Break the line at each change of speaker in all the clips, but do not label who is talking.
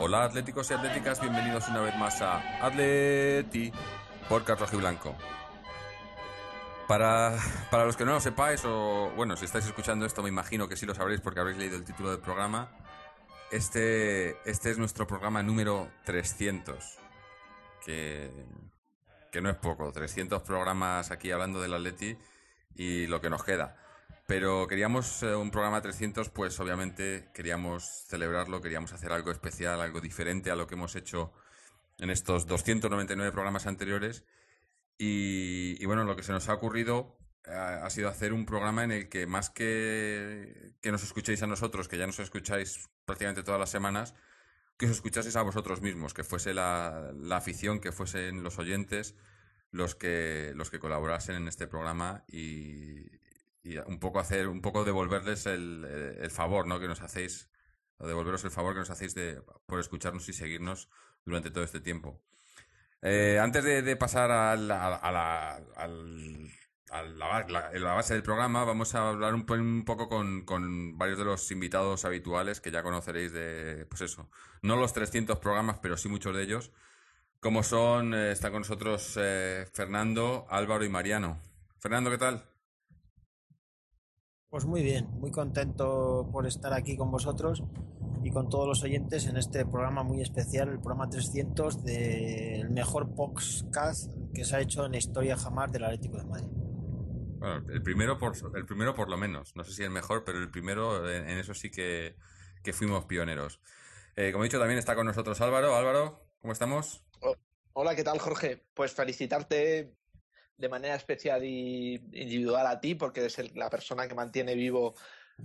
Hola atléticos y atléticas, bienvenidos una vez más a Atleti por y Blanco. Para, para los que no lo sepáis, o bueno, si estáis escuchando esto, me imagino que sí lo sabréis porque habréis leído el título del programa. Este, este es nuestro programa número 300. Que, que no es poco, 300 programas aquí hablando del Atleti y lo que nos queda. Pero queríamos eh, un programa 300, pues obviamente queríamos celebrarlo, queríamos hacer algo especial, algo diferente a lo que hemos hecho en estos 299 programas anteriores. Y, bueno, lo que se nos ha ocurrido eh, ha sido hacer un programa en el que más que, que nos escuchéis a nosotros, que ya nos escucháis prácticamente todas las semanas, que os escuchaseis a vosotros mismos, que fuese la, la afición, que fuesen los oyentes los que, los que colaborasen en este programa y, y un poco hacer, un poco devolverles el, el favor, ¿no? Que nos hacéis, devolveros el favor que nos hacéis de, por escucharnos y seguirnos durante todo este tiempo. Eh, antes de, pasar a, a la, a la, la- la base del programa, vamos a hablar un, un poco con, con varios de los invitados habituales que ya conoceréis de, pues eso, no los 300 programas, pero sí muchos de ellos, como son, eh, está con nosotros eh, Fernando, Álvaro y Mariano. Fernando, ¿qué tal?
Pues muy bien, muy contento por estar aquí con vosotros y con todos los oyentes en este programa muy especial, el programa 300 del mejor podcast que se ha hecho en la historia jamás del Atlético de Madrid.
Bueno, el primero por, el primero por lo menos. No sé si el mejor, pero el primero en, en eso sí que, que fuimos pioneros. Eh, como he dicho, también está con nosotros Álvaro. Álvaro, ¿cómo estamos?
Hola, ¿qué tal, Jorge? Pues felicitarte de manera especial y individual a ti, porque eres el- la persona que mantiene vivo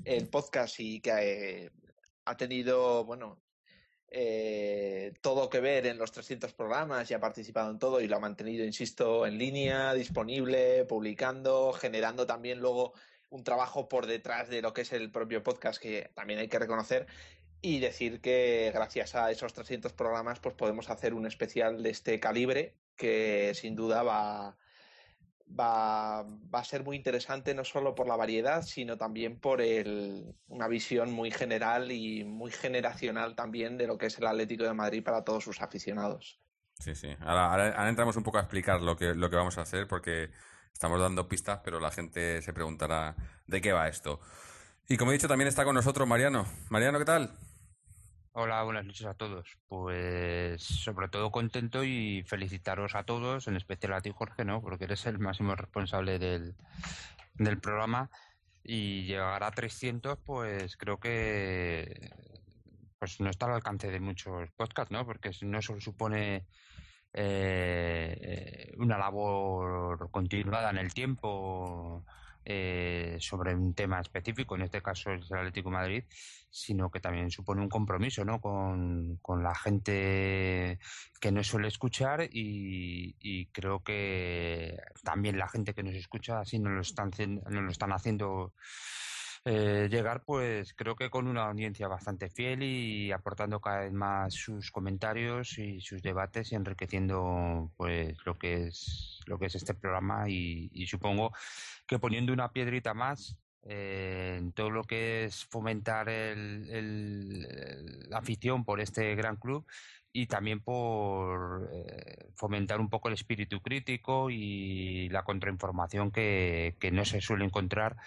el podcast y que eh, ha tenido, bueno, eh, todo que ver en los 300 programas y ha participado en todo y lo ha mantenido, insisto, en línea, disponible, publicando, generando también luego un trabajo por detrás de lo que es el propio podcast, que también hay que reconocer y decir que gracias a esos 300 programas pues podemos hacer un especial de este calibre que sin duda va, va, va a ser muy interesante no solo por la variedad sino también por el, una visión muy general y muy generacional también de lo que es el Atlético de Madrid para todos sus aficionados.
Sí, sí. Ahora, ahora, entramos un poco a explicar lo que, lo que vamos a hacer porque estamos dando pistas, pero la gente se preguntará de qué va esto. Y como he dicho, también está con nosotros Mariano. Mariano, ¿qué tal?
Hola, buenas noches a todos. Pues sobre todo contento y felicitaros a todos, en especial a ti, Jorge, ¿no? Porque eres el máximo responsable del, del programa y llegar a 300, pues creo que pues no está al alcance de muchos podcasts, ¿no? Porque no solo supone eh, una labor continuada en el tiempo eh, sobre un tema específico, en este caso el Atlético Madrid, sino que también supone un compromiso ¿no? con, con la gente que nos suele escuchar y, creo que también la gente que nos escucha así nos lo están, nos lo están haciendo eh, llegar, pues creo que con una audiencia bastante fiel y aportando cada vez más sus comentarios y sus debates y enriqueciendo pues lo que es lo que es este programa y, supongo que poniendo una piedrita más eh, en todo lo que es fomentar el- la afición por este gran club y también por eh, fomentar un poco el espíritu crítico y la contrainformación que, no se suele encontrar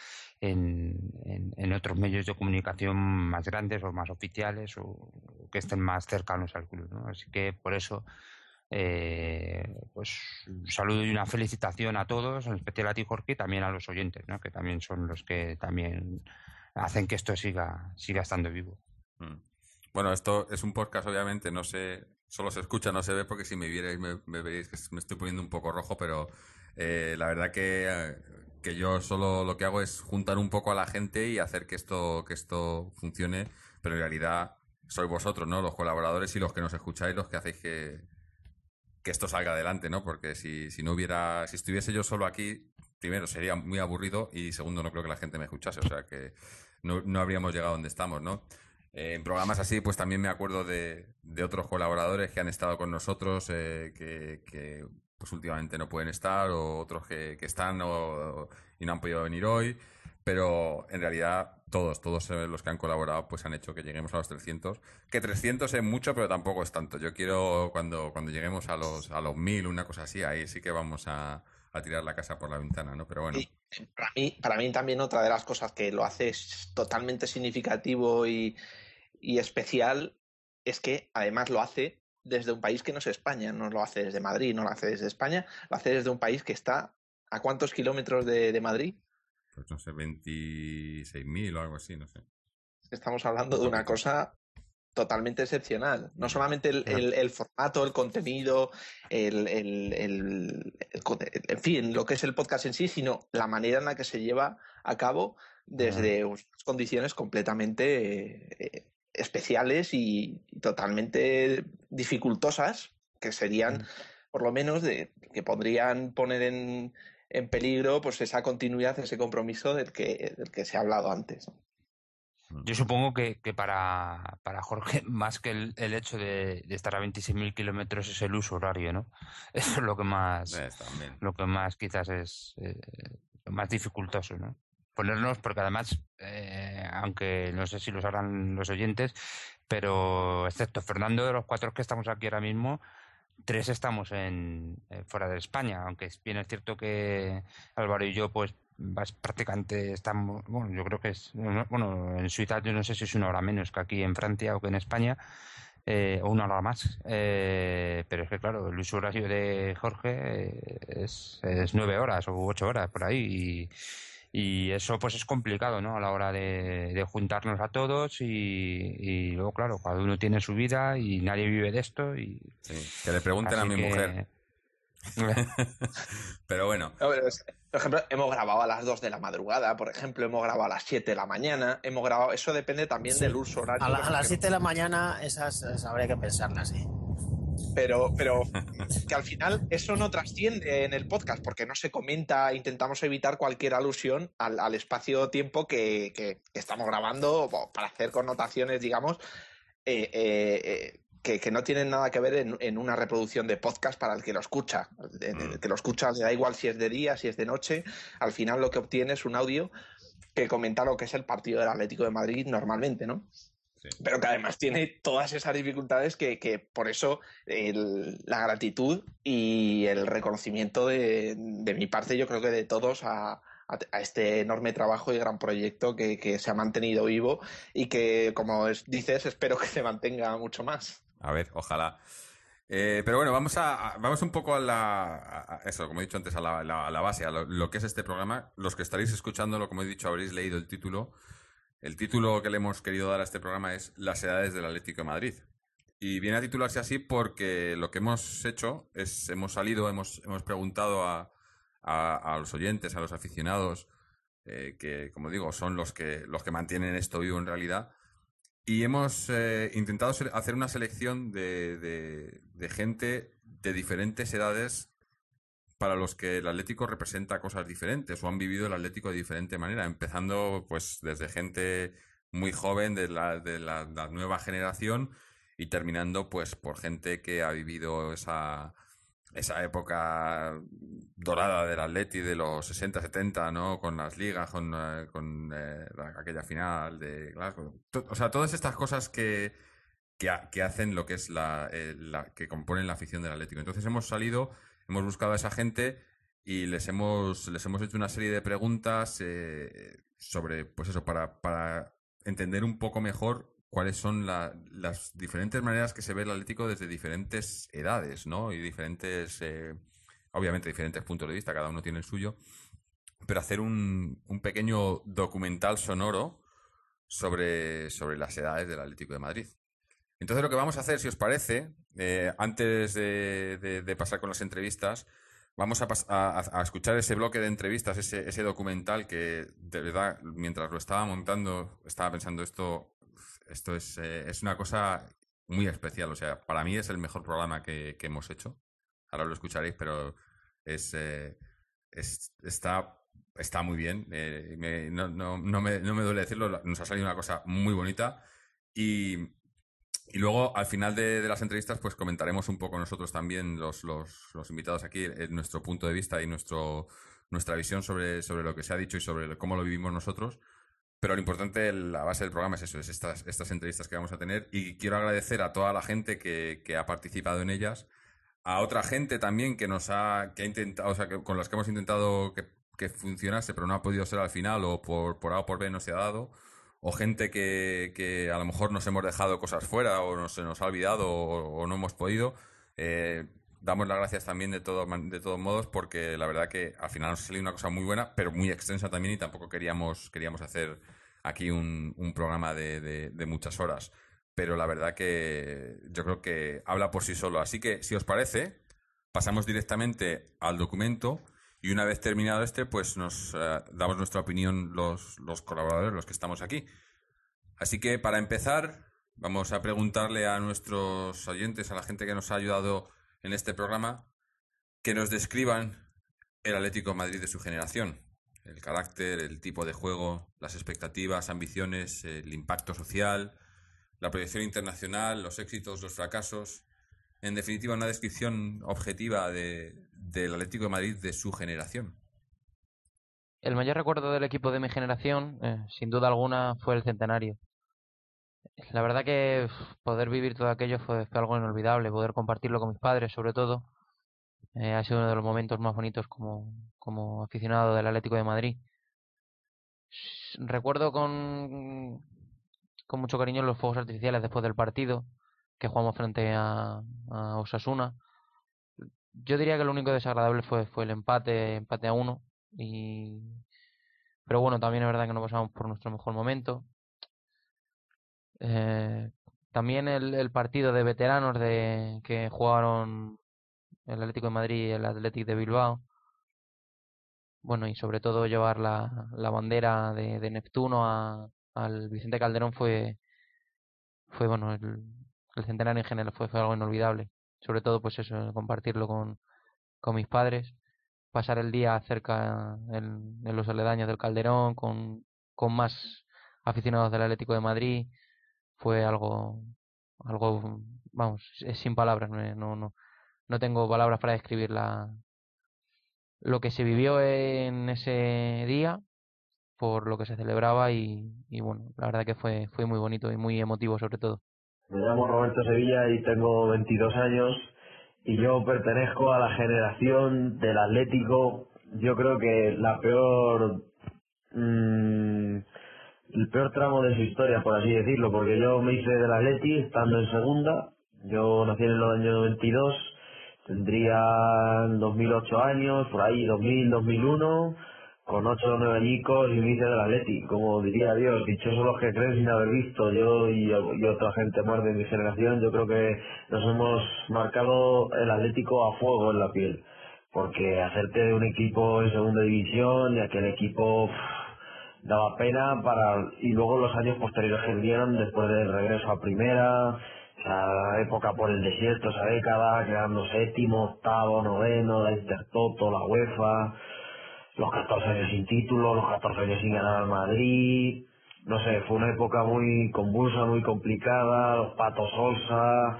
en, otros medios de comunicación más grandes o más oficiales o, o que estén más cercanos al club. ¿no? Así que por eso eh, pues un saludo y una felicitación a todos, en especial a ti, Jorge, y también a los oyentes, ¿no? que también son los que también hacen que esto siga, siga estando vivo.
Mm. Bueno, esto es un podcast, obviamente, no sé, solo se escucha, no se ve, porque si me vierais me, me veréis que me estoy poniendo un poco rojo, pero eh, la verdad que, eh, que yo solo lo que hago es juntar un poco a la gente y hacer que esto, que esto funcione, pero en realidad sois vosotros, ¿no? Los colaboradores y los que nos escucháis los que hacéis que, que esto salga adelante, ¿no? Porque si, si no hubiera, si estuviese yo solo aquí, primero sería muy aburrido y segundo no creo que la gente me escuchase, o sea que no, no habríamos llegado donde estamos, ¿no? En programas así, pues también me acuerdo de, de otros colaboradores que han estado con nosotros, eh, que, que, pues últimamente no pueden estar, o otros que, que están o- y no han podido venir hoy, pero en realidad todos, todos eh, los que han colaborado, pues han hecho que lleguemos a los 300, que 300 es mucho, pero tampoco es tanto. Yo quiero, cuando, cuando lleguemos a los, a los 1000, una cosa así, ahí sí que vamos a, a tirar la casa por la ventana, ¿no? Pero bueno.
Y para mí, para mí también otra de las cosas que lo hace totalmente significativo y, y especial es que además lo hace desde un país que no es España, no lo hace desde Madrid, no lo hace desde España, lo hace desde un país que está a cuántos kilómetros de, de Madrid.
Pues no sé, 26.000 o algo así, no sé.
Estamos hablando de una cosa totalmente excepcional. No solamente el, el- el formato, el contenido, el, el- en fin, lo que es el podcast en sí, sino la manera en la que se lleva a cabo desde unas condiciones completamente eh, especiales y totalmente dificultosas, que serían, por lo menos, de, que podrían poner en, en peligro pues esa continuidad, ese compromiso del que, del que se ha hablado antes. ¿no?
Yo supongo que, que para, para Jorge, más que el, el hecho de, de estar a 26.000 kilómetros es el uso horario, ¿no? Eso es lo que más,
Eh,
lo que más quizás es eh, lo más dificultoso, ¿no? Ponernos, porque además, eh, aunque no sé si lo sabrán los oyentes, pero excepto Fernando, de los cuatro que estamos aquí ahora mismo, tres estamos en, eh, fuera de España, aunque bien es cierto que Álvaro y yo, pues, prácticamente estamos, bueno, yo creo que es, bueno, en Suiza yo no sé si es una hora menos que aquí en Francia o que en España, eh, o una hora más. Eh, pero es que, claro, el uso horario de Jorge eh, es, es nueve horas o ocho horas por ahí. Y, y eso, pues, es complicado, ¿no? A la hora de, de juntarnos a todos. Y, y luego, claro, cada uno tiene su vida y nadie vive de esto. Y,
Sí, que le pregunten a mi
que-
mujer. Pero bueno,
No, pero es- Por ejemplo, hemos grabado a las 2 de la madrugada, por ejemplo, hemos grabado a las 7 de la mañana, hemos grabado, eso depende también
Sí.
del uso horario.
A, la- a las
se-
7 de la mañana esas, esas habría que pensarlas, ¿eh?
Pero, pero que al final eso no trasciende en el podcast porque no se comenta, intentamos evitar cualquier alusión al, al espacio-tiempo que, que- que estamos grabando para hacer connotaciones, digamos, eh, eh, eh, que, que no tienen nada que ver en, en una reproducción de podcast para el que lo escucha. El, el que lo escucha le da igual si es de día, si es de noche, al final lo que obtiene es un audio que comenta lo que es el partido del Atlético de Madrid normalmente, ¿no?
Sí.
Pero que además tiene todas esas dificultades que, que por eso el- la gratitud y el reconocimiento de, de mi parte, yo creo que de todos, a, a- a este enorme trabajo y gran proyecto que, que se ha mantenido vivo y que, como es- dices, espero que se mantenga mucho más.
A ver, ojalá. Eh, pero bueno, vamos a, a- vamos un poco a la a- a eso, como he dicho antes, a la, la- a la base, a lo, lo que es este programa. Los que estaréis escuchándolo, como he dicho, habréis leído el título. El título que le hemos querido dar a este programa es Las edades del Atlético de Madrid. Y viene a titularse así porque lo que hemos hecho es, hemos salido, hemos, hemos preguntado a, a- los oyentes, a los aficionados, eh, que, como digo, son los que, los que mantienen esto vivo en realidad. Y hemos eh, intentado hacer una selección de- de gente de diferentes edades para los que el Atlético representa cosas diferentes o han vivido el Atlético de diferente manera, empezando pues desde gente muy joven de la, de la, nueva generación y terminando pues por gente que ha vivido esa, esa época dorada del Atleti de los 60, 70, ¿no? Con las ligas, con, eh, con eh, la- aquella final de Glasgow. O sea, todas estas cosas que, que hacen lo que es la, eh, la- que componen la afición del Atlético. Entonces hemos salido, hemos buscado a esa gente y les hemos, les hemos hecho una serie de preguntas eh, sobre, pues eso, para, para entender un poco mejor cuáles son la- las diferentes maneras que se ve el Atlético desde diferentes edades, ¿no? Y diferentes, eh, obviamente diferentes puntos de vista, cada uno tiene el suyo, pero hacer un, un pequeño documental sonoro sobre, sobre las edades del Atlético de Madrid. Entonces lo que vamos a hacer, si os parece, eh, antes de, pasar con las entrevistas, vamos a, a- escuchar ese bloque de entrevistas, ese, documental que de verdad, mientras lo estaba montando, estaba pensando esto, esto es, eh, una cosa muy especial. O sea, para mí es el mejor programa que, hemos hecho. ahora lo escucharéis, pero eh, es- está, muy bien. no me, no me duele decirlo, nos ha salido una cosa muy bonita. Y, y luego, al final de, las entrevistas, pues comentaremos un poco nosotros también, los, los, invitados aquí, eh, nuestro punto de vista y nuestro, nuestra visión sobre, sobre lo que se ha dicho y sobre cómo lo vivimos nosotros. Pero lo importante, la base del programa es eso, es estas, estas entrevistas que vamos a tener. Y quiero agradecer a toda la gente que, que ha participado en ellas, a otra gente también que nos ha, que ha intentado, o sea, que- con las que hemos intentado que, que funcionase, pero no ha podido ser al final, o por, por A o por B no se ha dado, o gente que, que a lo mejor nos hemos dejado cosas fuera, o no, se nos ha olvidado, o, no hemos podido. Eh, damos las gracias también de, todo, de todos modos, porque la verdad que al final nos ha salido una cosa muy buena, pero muy extensa también, y tampoco queríamos, queríamos hacer aquí un, programa de- de muchas horas. Pero la verdad que yo creo que habla por sí solo. Así que, si os parece, pasamos directamente al documento y una vez terminado este, pues nos eh, damos nuestra opinión los, los colaboradores, los que estamos aquí. Así que para empezar, vamos a preguntarle a nuestros oyentes, a la gente que nos ha ayudado en este programa, que nos describan el Atlético Madrid de su generación. El carácter, el tipo de juego, las expectativas, ambiciones, el impacto social, la proyección internacional, los éxitos, los fracasos. En definitiva, una descripción objetiva de, del Atlético de Madrid de su generación.
El mayor recuerdo del equipo de mi generación, eh, sin duda alguna, fue el centenario. La verdad que poder vivir todo aquello fue, algo inolvidable, poder compartirlo con mis padres, sobre todo. eh, ha sido uno de los momentos más bonitos como, como aficionado del Atlético de Madrid. Recuerdo con, con mucho cariño los fuegos artificiales después del partido que jugamos frente a Osasuna. Yo diría que lo único desagradable fue, fue el empate, empate a uno. Y... Pero bueno, también es verdad que no pasamos por nuestro mejor momento. Eh, también el, el partido de veteranos de que jugaron el Atlético de Madrid y el Athletic de Bilbao. Bueno, y sobre todo llevar la, la bandera de, Neptuno a, al Vicente Calderón fue, fue bueno, el, el centenario en general fue, fue algo inolvidable. Sobre todo, pues eso, compartirlo con, con mis padres, pasar el día cerca en, los aledaños del Calderón con, con más aficionados del Atlético de Madrid, fue algo, algo, vamos, es sin palabras, no, no, no, no tengo palabras para describir la, lo que se vivió en ese día por lo que se celebraba y, y bueno, la verdad que fue, fue muy bonito y muy emotivo sobre todo.
Me llamo Roberto Sevilla y tengo 22 años y yo pertenezco a la generación del Atlético. Yo creo que la peor, mm, el peor tramo de su historia, por así decirlo, porque yo me hice del Atleti estando en segunda. Yo nací en el año 92, tendría en 2008 años, por ahí 2000, 2001 con ocho o nueve añicos y me hice del Atleti, como diría Dios, dichosos los que creen sin haber visto, yo y, otra gente más de mi generación, yo creo que nos hemos marcado el Atlético a fuego en la piel, porque hacerte de un equipo en segunda división y aquel equipo daba pena para y luego los años posteriores que vinieron después del regreso a primera, esa época por el desierto, esa década, quedando séptimo, octavo, noveno, la Intertoto, la UEFA, los 14 años sin título, los 14 años sin ganar al Madrid, no sé, fue una época muy convulsa, muy complicada, los Patos Olsa,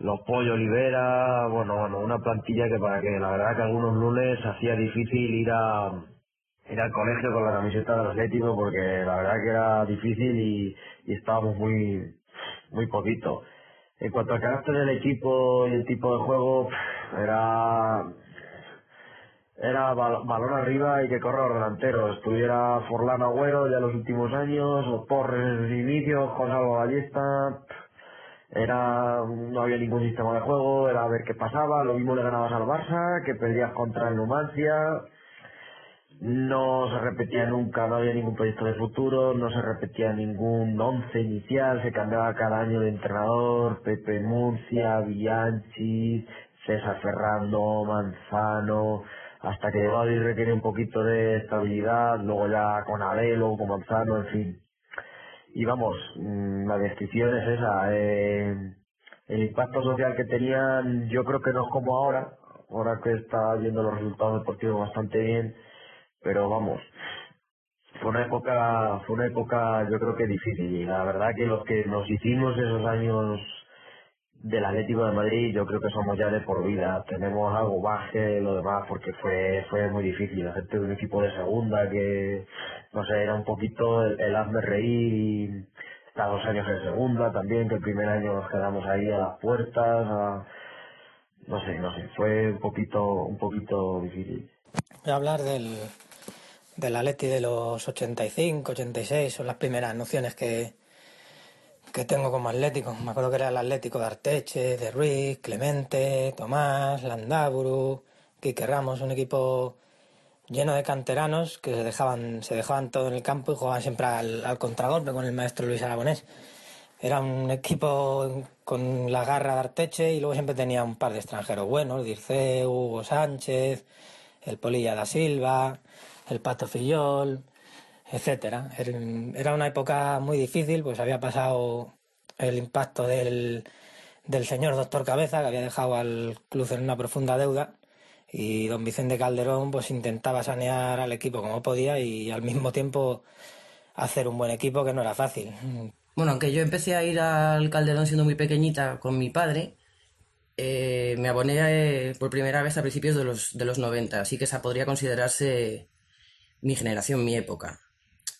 los Pollo Olivera, bueno, bueno, una plantilla que para que la verdad que algunos lunes hacía difícil ir a ir al colegio con la camiseta del Atlético porque la verdad que era difícil y, y estábamos muy muy poquito. En cuanto al carácter del equipo y el tipo de juego, era era bal- balón arriba y que corra los delanteros. Estuviera Forlán Agüero ya en los últimos años, o Torres en sus inicios, Alba Ballesta. Era, no había ningún sistema de juego, era a ver qué pasaba. Lo mismo le ganabas al Barça, que perdías contra el Numancia. No se repetía nunca, no había ningún proyecto de futuro, no se repetía ningún once inicial, se cambiaba cada año de entrenador, Pepe Murcia, Bianchi, César Ferrando, Manzano, hasta que llegó a requerir un poquito de estabilidad, luego ya con Abel, luego con Manzano, en fin. Y vamos, mm, la descripción es esa. eh, el impacto social que tenían, yo creo que no es como ahora. ahora que está yendo los resultados deportivos bastante bien, pero vamos, fue una época, fue una época yo creo que difícil y la verdad que los que nos hicimos esos años del Atlético de Madrid yo creo que somos ya de por vida, tenemos algo baje lo demás porque fue, fue muy difícil, de un equipo de segunda que, no sé, era un poquito el, el hazme reír y estar dos años en segunda también, que el primer año nos quedamos ahí a las puertas, a- no sé, no sé, fue un poquito, un poquito difícil.
Voy a hablar del, del Atleti de los 85, 86, son las primeras nociones que, que tengo como Atlético. Me acuerdo que era el Atlético de Arteche, de Ruiz, Clemente, Tomás, Landaburu, Quique Ramos, un equipo lleno de canteranos que se dejaban, se dejaban todo en el campo y jugaban siempre al, contragolpe con el maestro Luis Aragonés. Era un equipo con la garra de Arteche y luego siempre tenía un par de extranjeros buenos, Dirceu, Hugo Sánchez, el Polilla da Silva, el Pato Fillol, etcétera. Era- una época muy difícil, pues había pasado el impacto del, del señor doctor Cabeza, que había dejado al club en una profunda deuda, y don Vicente Calderón pues intentaba sanear al equipo como podía y al mismo tiempo hacer un buen equipo que no era fácil.
Bueno, aunque yo empecé a ir al Calderón siendo muy pequeñita con mi padre, eh, me aboné eh, por primera vez a principios de los, de los 90, así que esa podría considerarse mi generación, mi época.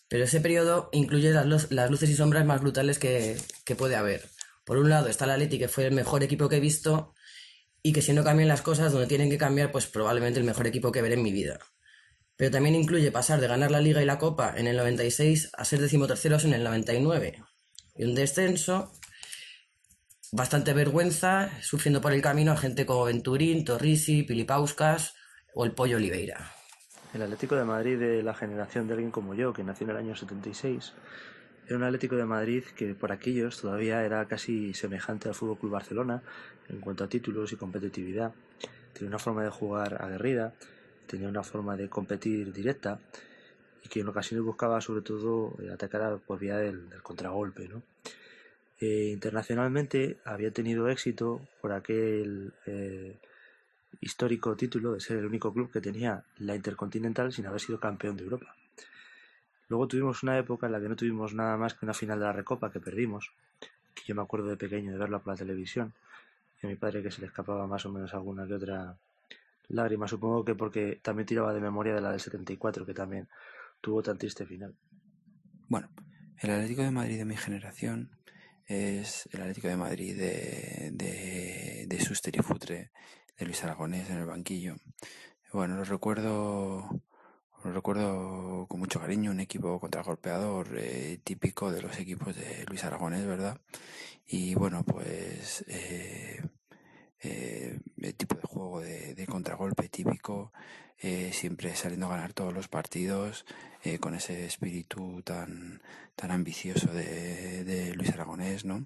Pero ese periodo incluye las, las luces y sombras más brutales que, que puede haber. Por un lado está el Atleti, que fue el mejor equipo que he visto, y que si no cambian las cosas donde tienen que cambiar, pues probablemente el mejor equipo que veré en mi vida. Pero también incluye pasar de ganar la Liga y la Copa en el 96 a ser decimoterceros en el 99. Y un descenso, bastante vergüenza, sufriendo por el camino a gente como Venturín, Torrisi, Pilipauskas o el Pollo Oliveira.
El Atlético de Madrid de la generación de alguien como yo, que nació en el año 76, era un Atlético de Madrid que por aquellos todavía era casi semejante al Fútbol Club Barcelona en cuanto a títulos y competitividad. Tenía una forma de jugar aguerrida, tenía una forma de competir directa y que en ocasiones buscaba sobre todo eh, atacar por vía del, contragolpe. Eh, internacionalmente había tenido éxito por aquel eh, histórico título de ser el único club que tenía la Intercontinental sin haber sido campeón de Europa. Luego tuvimos una época en la que no tuvimos nada más que una final de la Recopa que perdimos, que yo me acuerdo de pequeño de verla por la televisión, y a mi padre que se le escapaba más o menos alguna que otra lágrima, supongo que porque también tiraba de memoria de la del 74, que también tuvo tan triste final.
Bueno, el Atlético de Madrid de mi generación es el Atlético de Madrid de, de, de Suster y Futre, de Luis Aragonés en el banquillo. Bueno, lo recuerdo, lo recuerdo con mucho cariño, un equipo contragolpeador eh, típico de los equipos de Luis Aragonés, ¿verdad? Y bueno, pues eh, eh, el tipo de juego de, contragolpe típico, eh, siempre saliendo a ganar todos los partidos, con ese espíritu tan, tan ambicioso de, de Luis Aragonés, ¿no?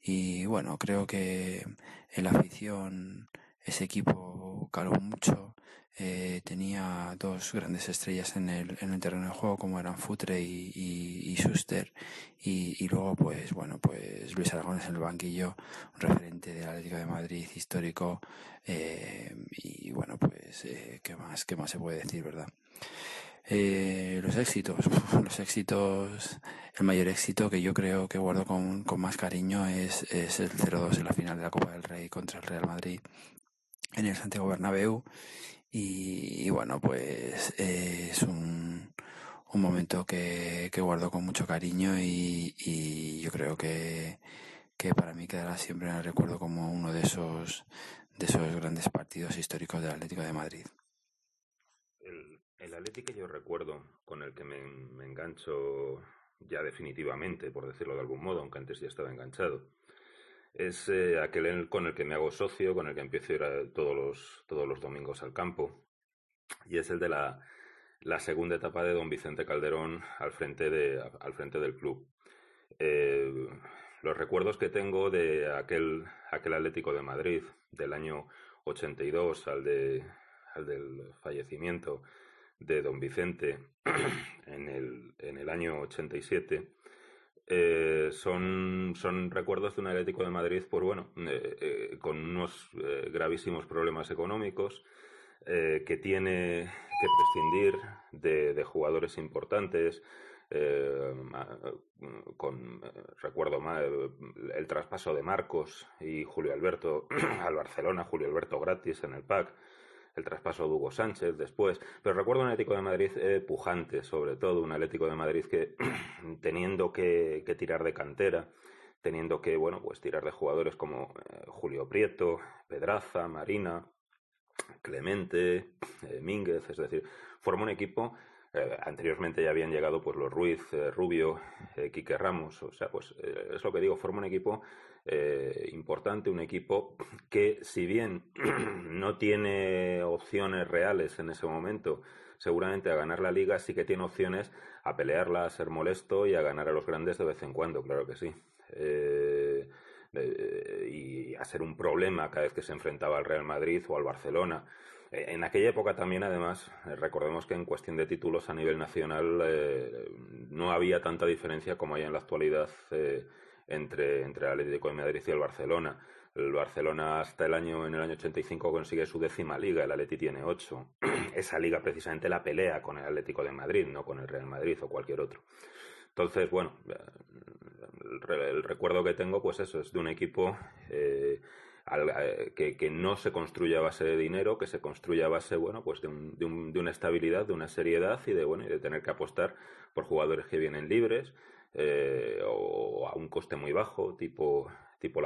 Y bueno, creo que en la afición ese equipo caló mucho. eh, tenía dos grandes estrellas en el, en el terreno de juego como eran Futre y, y, y Schuster. Y, y luego pues bueno pues Luis Aragonés en el banquillo un referente del Atlético de Madrid histórico eh, y bueno pues eh, qué más qué más se puede decir verdad eh, los éxitos los éxitos el mayor éxito que yo creo que guardo con, con más cariño es, es el 0-2 en la final de la Copa del Rey contra el Real Madrid en el Santiago Bernabéu y, y bueno pues eh, es un, un momento que, que guardo con mucho cariño y, y yo creo que, que para mí quedará siempre en el recuerdo como uno de esos de esos grandes partidos históricos del Atlético de Madrid.
El, el Atleti que yo recuerdo, con el que me, me engancho ya definitivamente, por decirlo de algún modo, aunque antes ya estaba enganchado, es eh, aquel con el que me hago socio, con el que empiezo a ir todos los, todos los domingos al campo, y es el de la, la segunda etapa de don Vicente Calderón al frente, de, al frente del club. Eh, los recuerdos que tengo de aquel, aquel Atlético de Madrid del año 82 al, de, al del fallecimiento de don Vicente en el, en el año 87 eh, son, son recuerdos de un Atlético de Madrid, pues bueno, eh, eh, con unos gravísimos problemas económicos, que tiene que prescindir de, de jugadores importantes. con recuerdo mal el, el traspaso de Marcos y Julio Alberto al Barcelona, Julio Alberto gratis en el PAC, el traspaso de Hugo Sánchez después. Pero recuerdo un Atlético de Madrid eh, pujante, sobre todo un Atlético de Madrid que teniendo que, que tirar de cantera, teniendo que, bueno, pues tirar de jugadores como eh, Julio Prieto, Pedraza, Marina, Clemente, eh, Mínguez, es decir, forma un equipo. anteriormente ya habían llegado pues los Ruiz, Rubio, Quique Ramos, o sea, pues es lo que digo, forma un equipo eh, importante, un equipo que si bien no tiene opciones reales en ese momento, seguramente a ganar la liga sí que tiene opciones a pelearla, a ser molesto y a ganar a los grandes de vez en cuando, claro que sí. Eh, eh, y a ser un problema cada vez que se enfrentaba al Real Madrid o al Barcelona. En aquella época también, además, recordemos que en cuestión de títulos a nivel nacional no había tanta diferencia como hay en la actualidad entre, entre el Atlético de Madrid y el Barcelona. El Barcelona hasta el año, en el año 85 consigue su décima liga, el Atleti tiene ocho. Esa liga precisamente la pelea con el Atlético de Madrid, no con el Real Madrid o cualquier otro. Entonces, bueno, eh, el, re- el recuerdo que tengo, pues eso, es de un equipo eh, eh, que, que no se construye a base de dinero, que se construye a base, bueno, pues de, un- de, un- de una estabilidad, de una seriedad y de, bueno, y de tener que apostar por jugadores que vienen libres eh, o a un coste muy bajo, tipo, tipo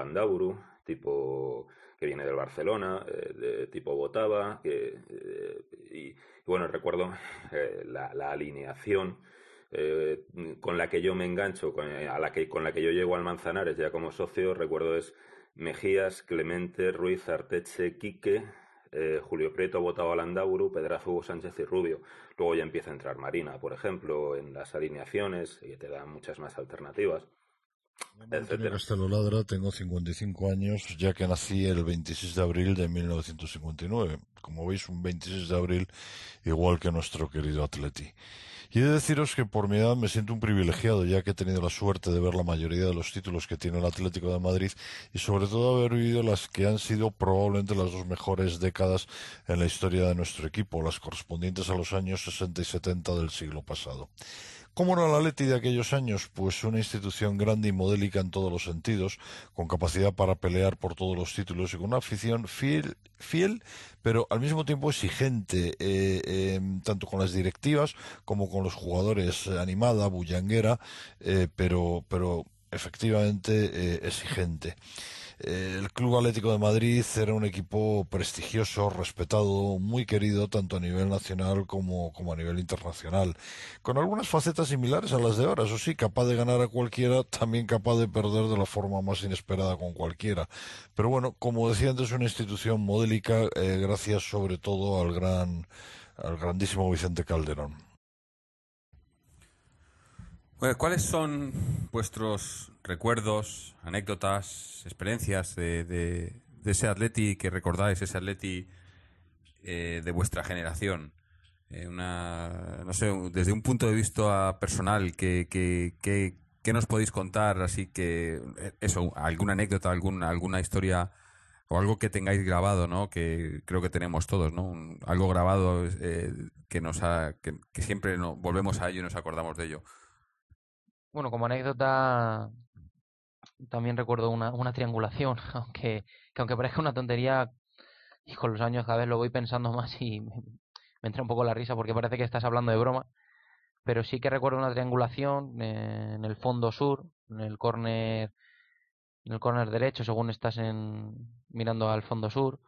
tipo que viene del Barcelona, eh, de tipo Botava, que, eh, y, y bueno, recuerdo eh, la, la alineación eh, con la que yo me engancho, con, a la que, con la que yo llego al Manzanares ya como socio, recuerdo es Mejías, Clemente, Ruiz, Arteche, Quique, eh, Julio Prieto, Botao Alandauru, Pedrazo, Hugo Sánchez y Rubio. Luego ya empieza a entrar Marina, por ejemplo, en las alineaciones y te dan muchas más alternativas. Etcétera.
Castelo Ladra, tengo 55 años, ya que nací el 26 de abril de 1959. Como veis, un 26 de abril igual que nuestro querido Atleti. Y he de deciros que por mi edad me siento un privilegiado, ya que he tenido la suerte de ver la mayoría de los títulos que tiene el Atlético de Madrid y sobre todo haber vivido las que han sido probablemente las dos mejores décadas en la historia de nuestro equipo, las correspondientes a los años 60 y 70 del siglo pasado. ¿Cómo era la Atleti de aquellos años? Pues una institución grande y modélica en todos los sentidos, con capacidad para pelear por todos los títulos y con una afición fiel, fiel pero al mismo tiempo exigente, eh, eh, tanto con las directivas como con los jugadores, eh, animada, bullanguera, eh, pero, pero efectivamente exigente. El Club Atlético de Madrid era un equipo prestigioso, respetado, muy querido tanto a nivel nacional como, como a nivel internacional, con algunas facetas similares a las de ahora, eso sí, capaz de ganar a cualquiera, también capaz de perder de la forma más inesperada con cualquiera. Pero bueno, como decía antes, una institución modélica, eh, gracias sobre todo al gran, al grandísimo Vicente Calderón.
¿Cuáles son vuestros recuerdos, anécdotas, experiencias de, de- ese Atleti que recordáis, ese Atleti eh, de vuestra generación? Eh, una, no sé, desde un punto de vista personal, ¿qué, qué, qué- qué nos podéis contar? Así que, eh, eso, alguna anécdota, alguna, alguna historia o algo que tengáis grabado, ¿no? Que creo que tenemos todos, ¿no? Un- algo grabado eh, que nos ha, que, que siempre no, volvemos a ello y nos acordamos de ello.
Bueno, como anécdota, también recuerdo una, una triangulación, aunque, que aunque parezca una tontería, y con los años cada vez lo voy pensando más y me, entra un poco la risa porque parece que estás hablando de broma, pero sí que recuerdo una triangulación en el fondo sur, en el córner, en el córner derecho, según estás en, mirando al fondo sur,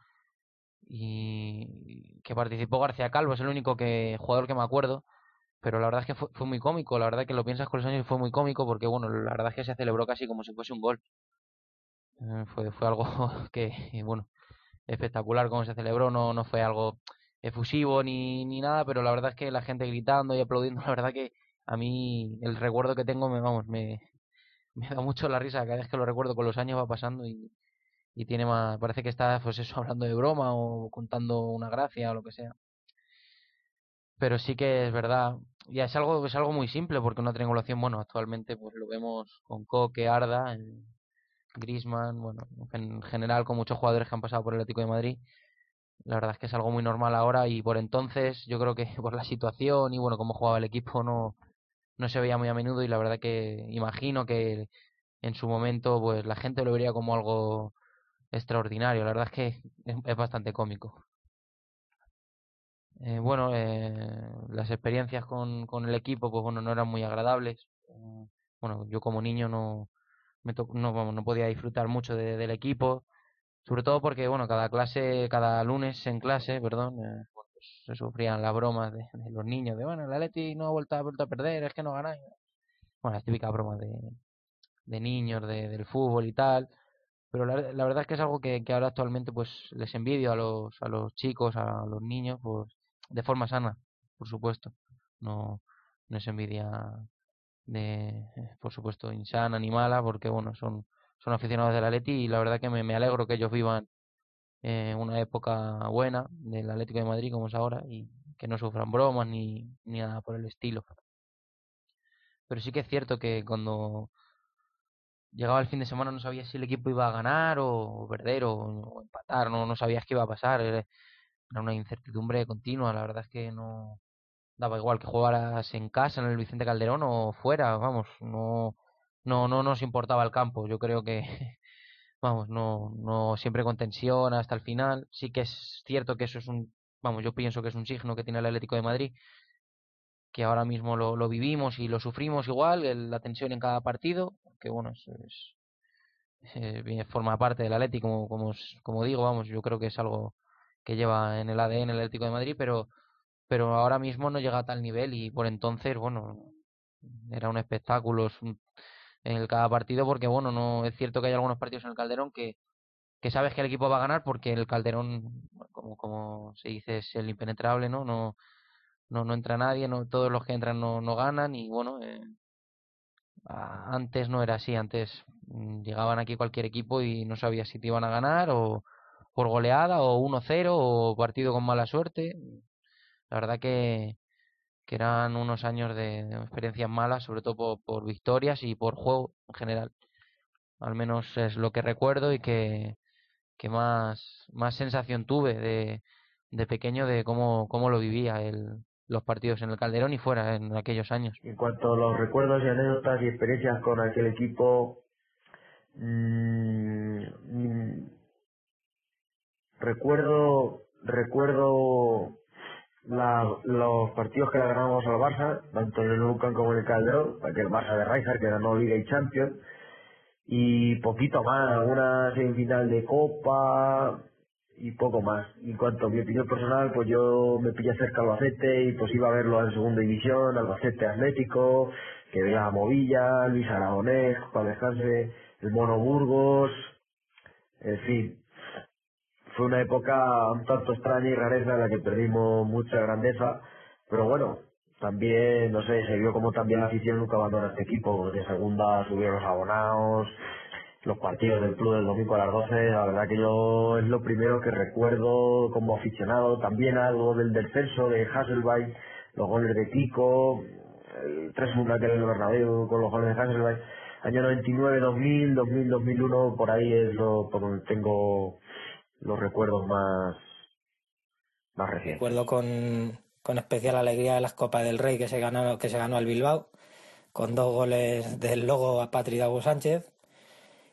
y que participó García Calvo, es el único que, jugador que me acuerdo, pero la verdad es que fue, fue muy cómico, la verdad que lo piensas con los años y fue muy cómico porque bueno, la verdad es que se celebró casi como si fuese un gol. Eh, fue, fue algo que, bueno, espectacular como se celebró, no, no fue algo efusivo ni, ni nada, pero la verdad es que la gente gritando y aplaudiendo, la verdad que a mí el recuerdo que tengo me, vamos, me, me da mucho la risa cada vez que lo recuerdo con los años va pasando y, y tiene más, parece que está pues eso hablando de broma o contando una gracia o lo que sea. Pero sí que es verdad, ya es algo es algo muy simple porque una triangulación bueno actualmente pues lo vemos con Coque Arda Grisman bueno en general con muchos jugadores que han pasado por el Atlético de Madrid. La verdad es que es algo muy normal ahora y por entonces yo creo que por la situación y bueno cómo jugaba el equipo no no se veía muy a menudo y la verdad que imagino que en su momento pues la gente lo vería como algo extraordinario. La verdad es que es bastante cómico eh, bueno, eh, las experiencias con, con el equipo, pues bueno, no eran muy agradables. Eh, bueno, yo como niño no, me no, no podía disfrutar mucho de- del equipo, sobre todo porque, bueno, cada clase, cada lunes en clase, perdón, eh, pues se sufrían las bromas de, de los niños, de, bueno, el Atleti no ha vuelto, ha vuelto a perder, es que no ganáis. Bueno, las típicas bromas de, de niños, de, del fútbol y tal. Pero la, la verdad es que es algo que, que ahora actualmente pues les envidio a los, a los chicos, a los niños, pues de forma sana, por supuesto. No, no es envidia de, eh, por supuesto, insana ni mala, porque bueno, son, son aficionados del Atleti y la verdad que me, me alegro que ellos vivan eh, una época buena del Atlético de Madrid como es ahora y que no sufran bromas ni, ni nada por el estilo. Pero sí que es cierto que cuando llegaba el fin de semana no sabías si el equipo iba a ganar o perder o, empatar, no, no sabías qué iba a pasar, era una incertidumbre continua, la verdad es que no daba igual que jugaras en casa en el Vicente Calderón o fuera, vamos, no no no nos importaba el campo, yo creo que vamos, no no siempre con tensión hasta el final, sí que es cierto que eso es un vamos, yo pienso que es un signo que tiene el Atlético de Madrid que ahora mismo lo, vivimos y lo sufrimos igual, la tensión en cada partido, que bueno, es, es- eh, forma parte del Atlético, como digo, vamos, yo creo que es algo que lleva en el ADN el Atlético de Madrid, pero, pero ahora mismo no llega a tal nivel y por entonces, bueno, era un espectáculo en el cada partido porque, bueno, no es cierto que hay algunos partidos en el Calderón que, que sabes que el equipo va a ganar porque el Calderón, como, como se dice, es el impenetrable, ¿no? No, no, no entra nadie, no, todos los que entran no, no ganan y bueno, eh, antes no era así, antes mm, llegaban aquí cualquier equipo y no sabías si te iban a ganar o por goleada o 1-0 o partido con mala suerte. La verdad que, que eran unos años de, experiencias malas, sobre todo por, por victorias y por juego en general. Al menos es lo que recuerdo y que, que más, más sensación tuve de, de pequeño de cómo, cómo lo vivía el, los partidos en el Calderón y fuera en aquellos años.
En cuanto a los recuerdos y anécdotas y experiencias con aquel equipo, mm, mm, recuerdo recuerdo la- los partidos que le ganamos al Barça, tanto en el Camp como en el Calderón, aquel Barça de Rijkaard que ganó Liga y Champions, y poquito más, alguna semifinal de Copa y poco más. En cuanto a mi opinión personal, pues yo me pillé cerca Albacete y pues iba a verlo en segunda división, Albacete Atlético, que veía a Movilla, Luis Aragonés, para descanse, el Mono Burgos, en fin. Fue una época un tanto extraña y rareza en la que perdimos mucha grandeza, pero bueno, también, no sé, se vio como también la afición nunca abandona este equipo, de segunda subieron los abonados, los partidos del club del domingo a las 12, la verdad que yo es lo primero que recuerdo como aficionado, también algo del descenso de Hasselbeck, los goles de Kiko, el 3-1 aquel en el Bernabéu con los goles de Hasselbeck, año 99, 2000, 2000, 2001, por ahí es lo por donde tengo los recuerdos más más recientes.
Recuerdo con, con especial alegría las Copas del Rey que se ganó, que se ganó al Bilbao, con dos goles del logo a Patri Dago Sánchez.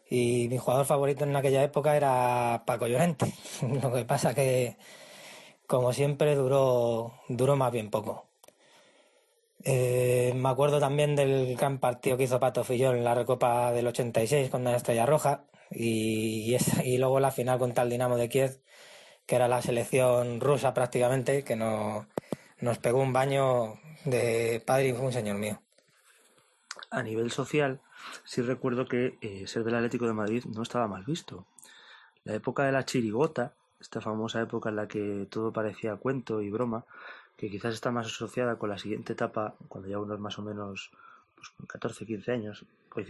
Y mi jugador favorito en aquella época era Paco Llorente. Lo que pasa que, como siempre, duró, duró más bien poco. Eh, me acuerdo también del gran partido que hizo Pato Fillol en la Recopa del 86 con la Estrella Roja y, y, esa- y luego la final contra el Dinamo de Kiev, que era la selección rusa prácticamente, que no, nos pegó un baño de padre y fue un señor mío.
A nivel social, sí recuerdo que eh, ser del Atlético de Madrid no estaba mal visto. La época de la chirigota, esta famosa época en la que todo parecía cuento y broma, que quizás está más asociada con la siguiente etapa, cuando ya uno es más o menos pues, con 14, 15 años, coincide